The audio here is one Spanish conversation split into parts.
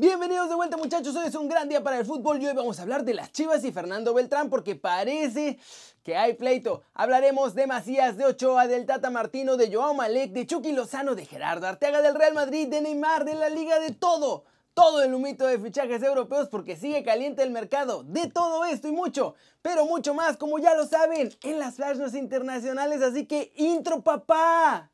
Bienvenidos de vuelta muchachos, hoy es un gran día para el fútbol y hoy vamos a hablar de las Chivas y Fernando Beltrán porque parece que hay pleito. Hablaremos de Macías, de Ochoa, del Tata Martino, de Joao Malek, de Chucky Lozano, de Gerardo Arteaga, del Real Madrid, de Neymar, de la Liga, de todo. Todo el humito de fichajes europeos porque sigue caliente el mercado. De todo esto y mucho, pero mucho más como ya lo saben en las flashes internacionales. Así que intro papá.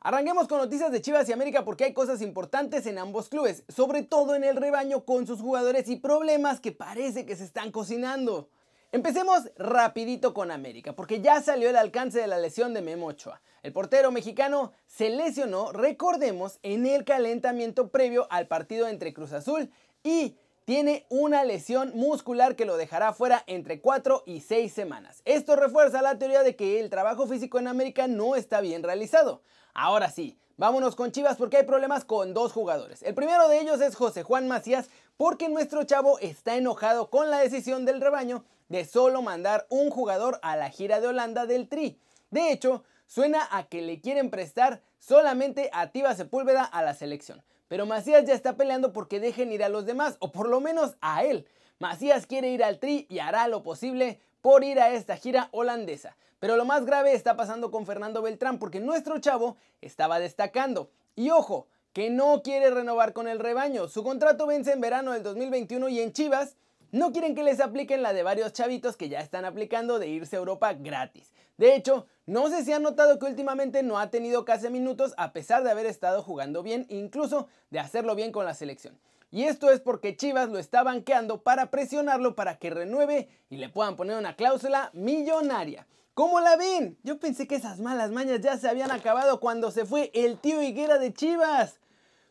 Arranquemos con noticias de Chivas y América porque hay cosas importantes en ambos clubes, sobre todo en el rebaño con sus jugadores y problemas que parece que se están cocinando. Empecemos rapidito con América, porque ya salió el alcance de la lesión de Memo Ochoa. El portero mexicano se lesionó, recordemos, en el calentamiento previo al partido entre Cruz Azul y tiene una lesión muscular que lo dejará fuera entre 4 y 6 semanas. Esto refuerza la teoría de que el trabajo físico en América no está bien realizado. Ahora sí, vámonos con Chivas porque hay problemas con dos jugadores. El primero de ellos es José Juan Macías porque nuestro chavo está enojado con la decisión del rebaño de solo mandar un jugador a la gira de Holanda del Tri. De hecho, suena a que le quieren prestar solamente a Tiva Sepúlveda a la selección. Pero Macías ya está peleando porque dejen ir a los demás, o por lo menos a él. Macías quiere ir al Tri y hará lo posible por ir a esta gira holandesa. Pero lo más grave está pasando con Fernando Beltrán porque nuestro chavo estaba destacando. Y ojo, que no quiere renovar con el rebaño. Su contrato vence en verano del 2021 y en Chivas no quieren que les apliquen la de varios chavitos que ya están aplicando de irse a Europa gratis. De hecho, no sé si han notado que últimamente no ha tenido casi minutos a pesar de haber estado jugando bien, incluso de hacerlo bien con la selección. Y esto es porque Chivas lo está banqueando para presionarlo para que renueve y le puedan poner una cláusula millonaria. ¿Cómo la ven? Yo pensé que esas malas mañas ya se habían acabado cuando se fue el tío Higuera de Chivas.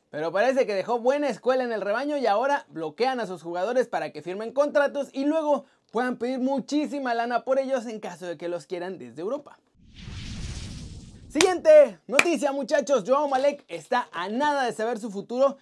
Pero parece que dejó buena escuela en el rebaño y ahora bloquean a sus jugadores para que firmen contratos y luego puedan pedir muchísima lana por ellos en caso de que los quieran desde Europa. Siguiente noticia muchachos, Joao Malek está a nada de saber su futuro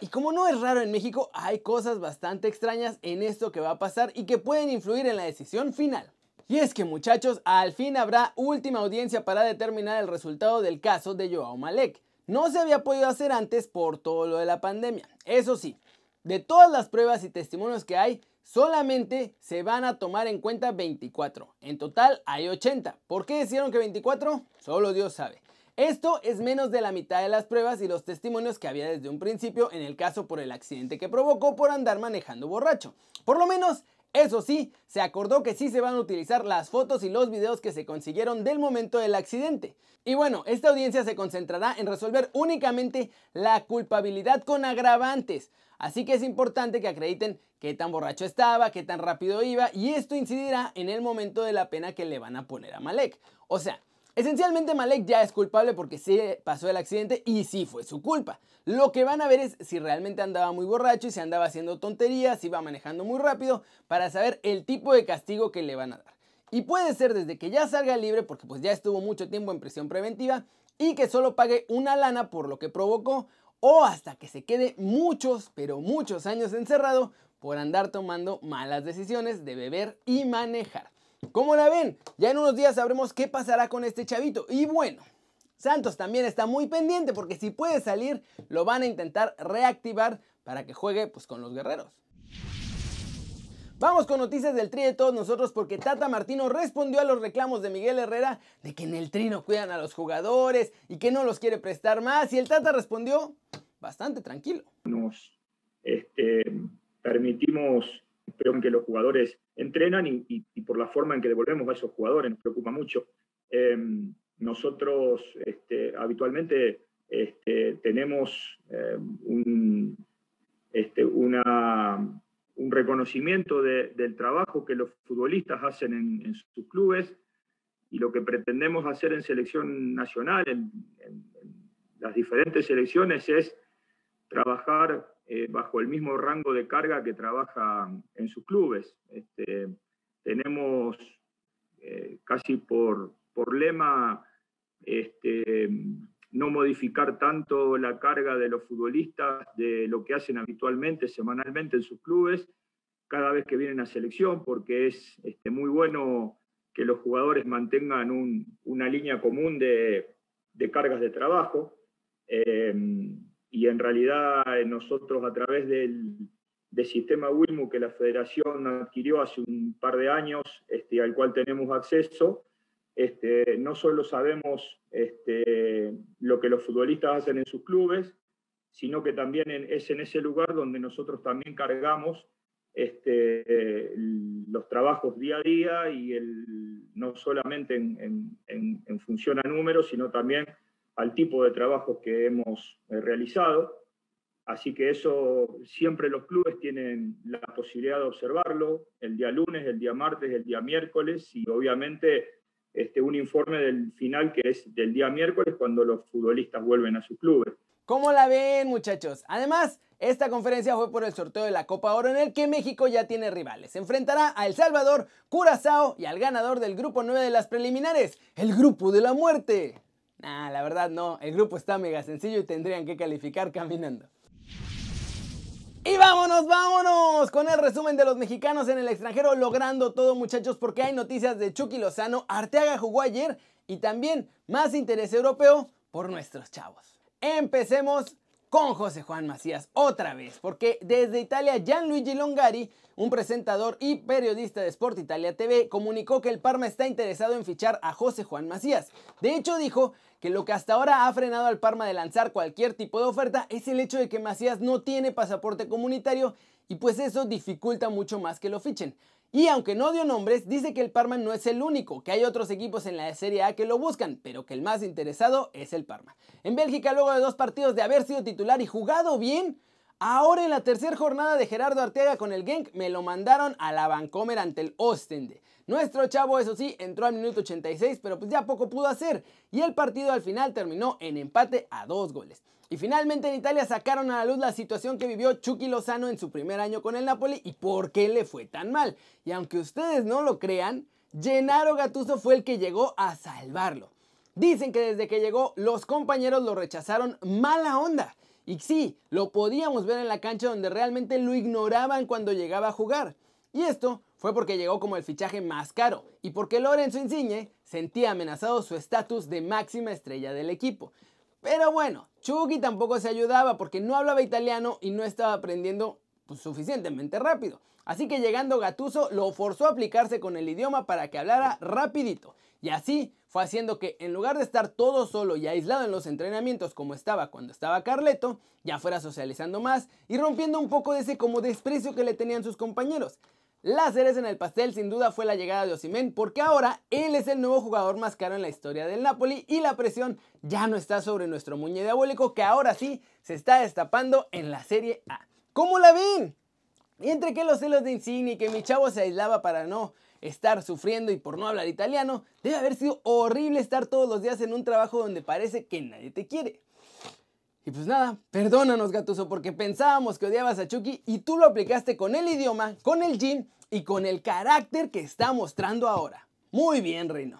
y como no es raro en México, hay cosas bastante extrañas en esto que va a pasar y que pueden influir en la decisión final. Y es que muchachos, al fin habrá última audiencia para determinar el resultado del caso de Joao Malek. No se había podido hacer antes por todo lo de la pandemia. Eso sí, de todas las pruebas y testimonios que hay, solamente se van a tomar en cuenta 24. En total hay 80. ¿Por qué decidieron que 24? Solo Dios sabe. Esto es menos de la mitad de las pruebas y los testimonios que había desde un principio en el caso por el accidente que provocó por andar manejando borracho. Por lo menos eso sí, se acordó que sí se van a utilizar las fotos y los videos que se consiguieron del momento del accidente. Y bueno, esta audiencia se concentrará en resolver únicamente la culpabilidad con agravantes. Así que es importante que acrediten qué tan borracho estaba, qué tan rápido iba y esto incidirá en el momento de la pena que le van a poner a Malek. O sea, Esencialmente Malek ya es culpable porque sí pasó el accidente y sí fue su culpa. Lo que van a ver es si realmente andaba muy borracho y si andaba haciendo tonterías, si iba manejando muy rápido, para saber el tipo de castigo que le van a dar. Y puede ser desde que ya salga libre, porque pues ya estuvo mucho tiempo en prisión preventiva, y que solo pague una lana por lo que provocó, o hasta que se quede muchos, pero muchos años encerrado por andar tomando malas decisiones de beber y manejar. ¿Cómo la ven? Ya en unos días sabremos qué pasará con este chavito. Y bueno, Santos también está muy pendiente porque si puede salir, lo van a intentar reactivar para que juegue pues, con los guerreros. Vamos con noticias del Tri de todos nosotros porque Tata Martino respondió a los reclamos de Miguel Herrera de que en el Tri no cuidan a los jugadores y que no los quiere prestar más. Y el Tata respondió bastante tranquilo. Nos este, permitimos pero en que los jugadores entrenan y, por la forma en que devolvemos a esos jugadores nos preocupa mucho. Em, nosotros este, habitualmente este, tenemos em, un, este, una, un reconocimiento del trabajo que los futbolistas hacen en, sus clubes y lo que pretendemos hacer en selección nacional, en, en las diferentes selecciones, es trabajar eh, bajo el mismo rango de carga que trabaja en sus clubes. Este, tenemos eh, casi por, por lema este, no modificar tanto la carga de los futbolistas de lo que hacen habitualmente, semanalmente en sus clubes, cada vez que vienen a selección, porque es este, muy bueno que los jugadores mantengan una línea común de, cargas de trabajo. Eh, y en realidad nosotros a través del, sistema WILMU que la federación adquirió hace un par de años, este, al cual tenemos acceso, este, no solo sabemos este, lo que los futbolistas hacen en sus clubes, sino que también es en ese lugar donde nosotros también cargamos este, los trabajos día a día y no solamente en, función a números, sino también al tipo de trabajos que hemos eh, realizado. Así que eso siempre los clubes tienen la posibilidad de observarlo el día lunes, el día martes, el día miércoles y obviamente este, un informe del final que es del día miércoles cuando los futbolistas vuelven a sus clubes. ¿Cómo la ven muchachos? Además, esta conferencia fue por el sorteo de la Copa Oro en el que México ya tiene rivales. Se enfrentará a El Salvador, Curazao y al ganador del grupo 9 de las preliminares, el grupo de la muerte. Nah, la verdad no, el grupo está mega sencillo y tendrían que calificar caminando. Y vámonos, vámonos con el resumen de los mexicanos en el extranjero logrando todo muchachos porque hay noticias de Chucky Lozano, Arteaga jugó ayer y también más interés europeo por nuestros chavos. Empecemos con José Juan Macías otra vez, porque desde Italia Gianluigi Longari, un presentador y periodista de Sport Italia TV, comunicó que el Parma está interesado en fichar a José Juan Macías. De hecho dijo que lo que hasta ahora ha frenado al Parma de lanzar cualquier tipo de oferta es el hecho de que Macías no tiene pasaporte comunitario y pues eso dificulta mucho más que lo fichen. Y aunque no dio nombres, dice que el Parma no es el único, que hay otros equipos en la Serie A que lo buscan, pero que el más interesado es el Parma. En Bélgica, luego de dos partidos de haber sido titular y jugado bien, ahora en la tercera jornada de Gerardo Arteaga con el Genk me lo mandaron a la Vancomer ante el Ostende. Nuestro chavo, eso sí, entró al minuto 86, pero pues ya poco pudo hacer, y el partido al final terminó en empate a dos goles. Y finalmente en Italia sacaron a la luz la situación que vivió Chucky Lozano en su primer año con el Napoli y por qué le fue tan mal. Y aunque ustedes no lo crean, Gennaro Gattuso fue el que llegó a salvarlo. Dicen que desde que llegó los compañeros lo rechazaron mala onda. Y sí, lo podíamos ver en la cancha donde realmente lo ignoraban cuando llegaba a jugar. Y esto fue porque llegó como el fichaje más caro y porque Lorenzo Insigne sentía amenazado su estatus de máxima estrella del equipo. Pero bueno, Chucky tampoco se ayudaba porque no hablaba italiano y no estaba aprendiendo pues, suficientemente rápido. Así que llegando Gatuso lo forzó a aplicarse con el idioma para que hablara rapidito. Y así fue haciendo que en lugar de estar todo solo y aislado en los entrenamientos como estaba cuando estaba Carleto, ya fuera socializando más y rompiendo un poco de ese como desprecio que le tenían sus compañeros. La cereza en el pastel sin duda fue la llegada de Osimen porque ahora él es el nuevo jugador más caro en la historia del Napoli y la presión ya no está sobre nuestro muñe diabólico que ahora sí se está destapando en la Serie A. ¿Cómo la ven? Entre que los celos de Insigne y que mi chavo se aislaba para no estar sufriendo y por no hablar italiano, debe haber sido horrible estar todos los días en un trabajo donde parece que nadie te quiere. Y pues nada, perdónanos Gatuso porque pensábamos que odiabas a Chucky y tú lo aplicaste con el idioma, con el gym y con el carácter que está mostrando ahora. Muy bien, Reino.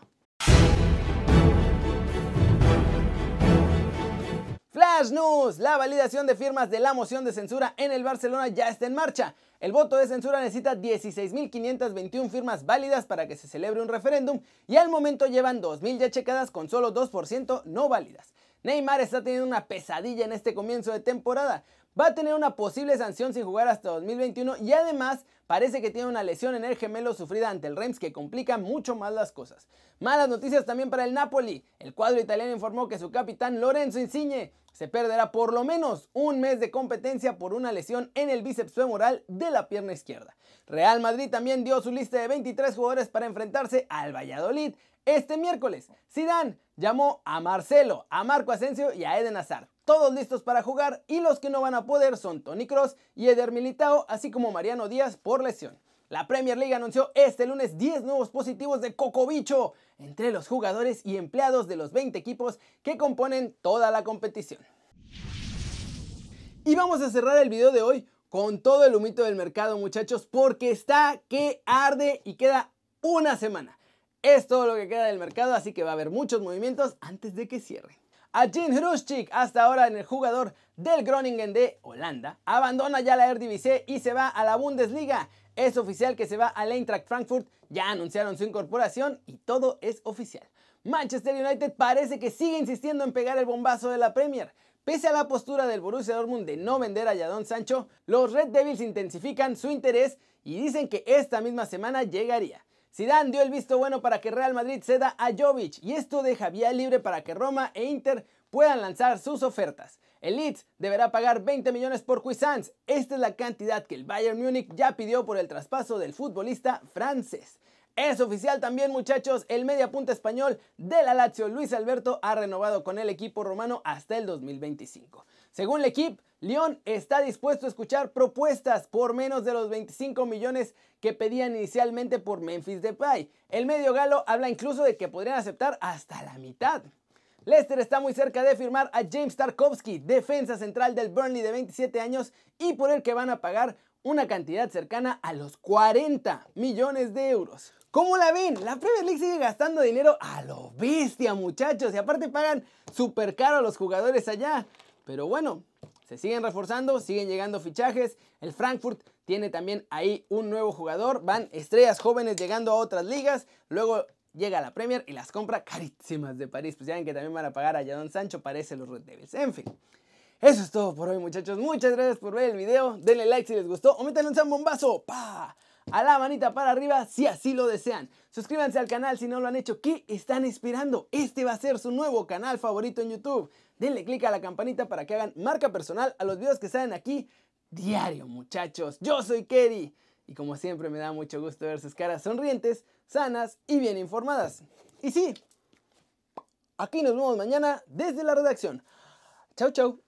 Flash News, la validación de firmas de la moción de censura en el Barcelona ya está en marcha. El voto de censura necesita 16.521 firmas válidas para que se celebre un referéndum y al momento llevan 2.000 ya checadas con solo 2% no válidas. Neymar está teniendo una pesadilla en este comienzo de temporada. Va a tener una posible sanción sin jugar hasta 2021 y además parece que tiene una lesión en el gemelo sufrida ante el Reims que complica mucho más las cosas. Malas noticias también para el Napoli. El cuadro italiano informó que su capitán Lorenzo Insigne se perderá por lo menos un mes de competencia por una lesión en el bíceps femoral de la pierna izquierda. Real Madrid también dio su lista de 23 jugadores para enfrentarse al Valladolid este miércoles, Zidane llamó a Marcelo, a Marco Asensio y a Eden Hazard. Todos listos para jugar y los que no van a poder son Tony Cross y Eder Militao, así como Mariano Díaz por lesión. La Premier League anunció este lunes 10 nuevos positivos de Cocobicho entre los jugadores y empleados de los 20 equipos que componen toda la competición. Y vamos a cerrar el video de hoy con todo el humito del mercado muchachos porque está que arde y queda una semana. Es todo lo que queda del mercado, así que va a haber muchos movimientos antes de que cierre. A Jim Hruschik, hasta ahora en el jugador del Groningen de Holanda, abandona ya la Eredivisie y se va a la Bundesliga. Es oficial que se va al Eintracht Frankfurt, ya anunciaron su incorporación y todo es oficial. Manchester United parece que sigue insistiendo en pegar el bombazo de la Premier. Pese a la postura del Borussia Dortmund de no vender a Jadon Sancho, los Red Devils intensifican su interés y dicen que esta misma semana llegaría. Zidane dio el visto bueno para que Real Madrid ceda a Jovic y esto deja vía libre para que Roma e Inter puedan lanzar sus ofertas. El Leeds deberá pagar 20 millones por Cuisance. Esta es la cantidad que el Bayern Múnich ya pidió por el traspaso del futbolista francés. Es oficial también, muchachos, el mediapunta español de la Lazio, Luis Alberto, ha renovado con el equipo romano hasta el 2025. Según el equipo, Lyon está dispuesto a escuchar propuestas por menos de los 25 millones que pedían inicialmente por Memphis Depay. El medio galo habla incluso de que podrían aceptar hasta la mitad. Leicester está muy cerca de firmar a James Tarkovsky, defensa central del Burnley de 27 años y por el que van a pagar una cantidad cercana a los 40 millones de euros. ¿Cómo la ven? La Premier League sigue gastando dinero a lo bestia, muchachos, y aparte pagan súper caro a los jugadores allá. Pero bueno, se siguen reforzando, siguen llegando fichajes. El Frankfurt tiene también ahí un nuevo jugador. Van estrellas jóvenes llegando a otras ligas. Luego llega a la Premier y las compra carísimas de París. Pues ya ven que también van a pagar a Jadon Sancho, parece los Red Devils. En fin. Eso es todo por hoy, muchachos. Muchas gracias por ver el video. Denle like si les gustó o métanle un zambombazo. ¡Pa! A la manita para arriba si así lo desean. Suscríbanse al canal si no lo han hecho. ¿Qué están esperando? Este va a ser su nuevo canal favorito en YouTube. Denle click a la campanita para que hagan marca personal a los videos que salen aquí diario, muchachos. Yo soy Kerry y como siempre me da mucho gusto ver sus caras sonrientes, sanas y bien informadas. Y sí, aquí nos vemos mañana desde la redacción. Chau, chau.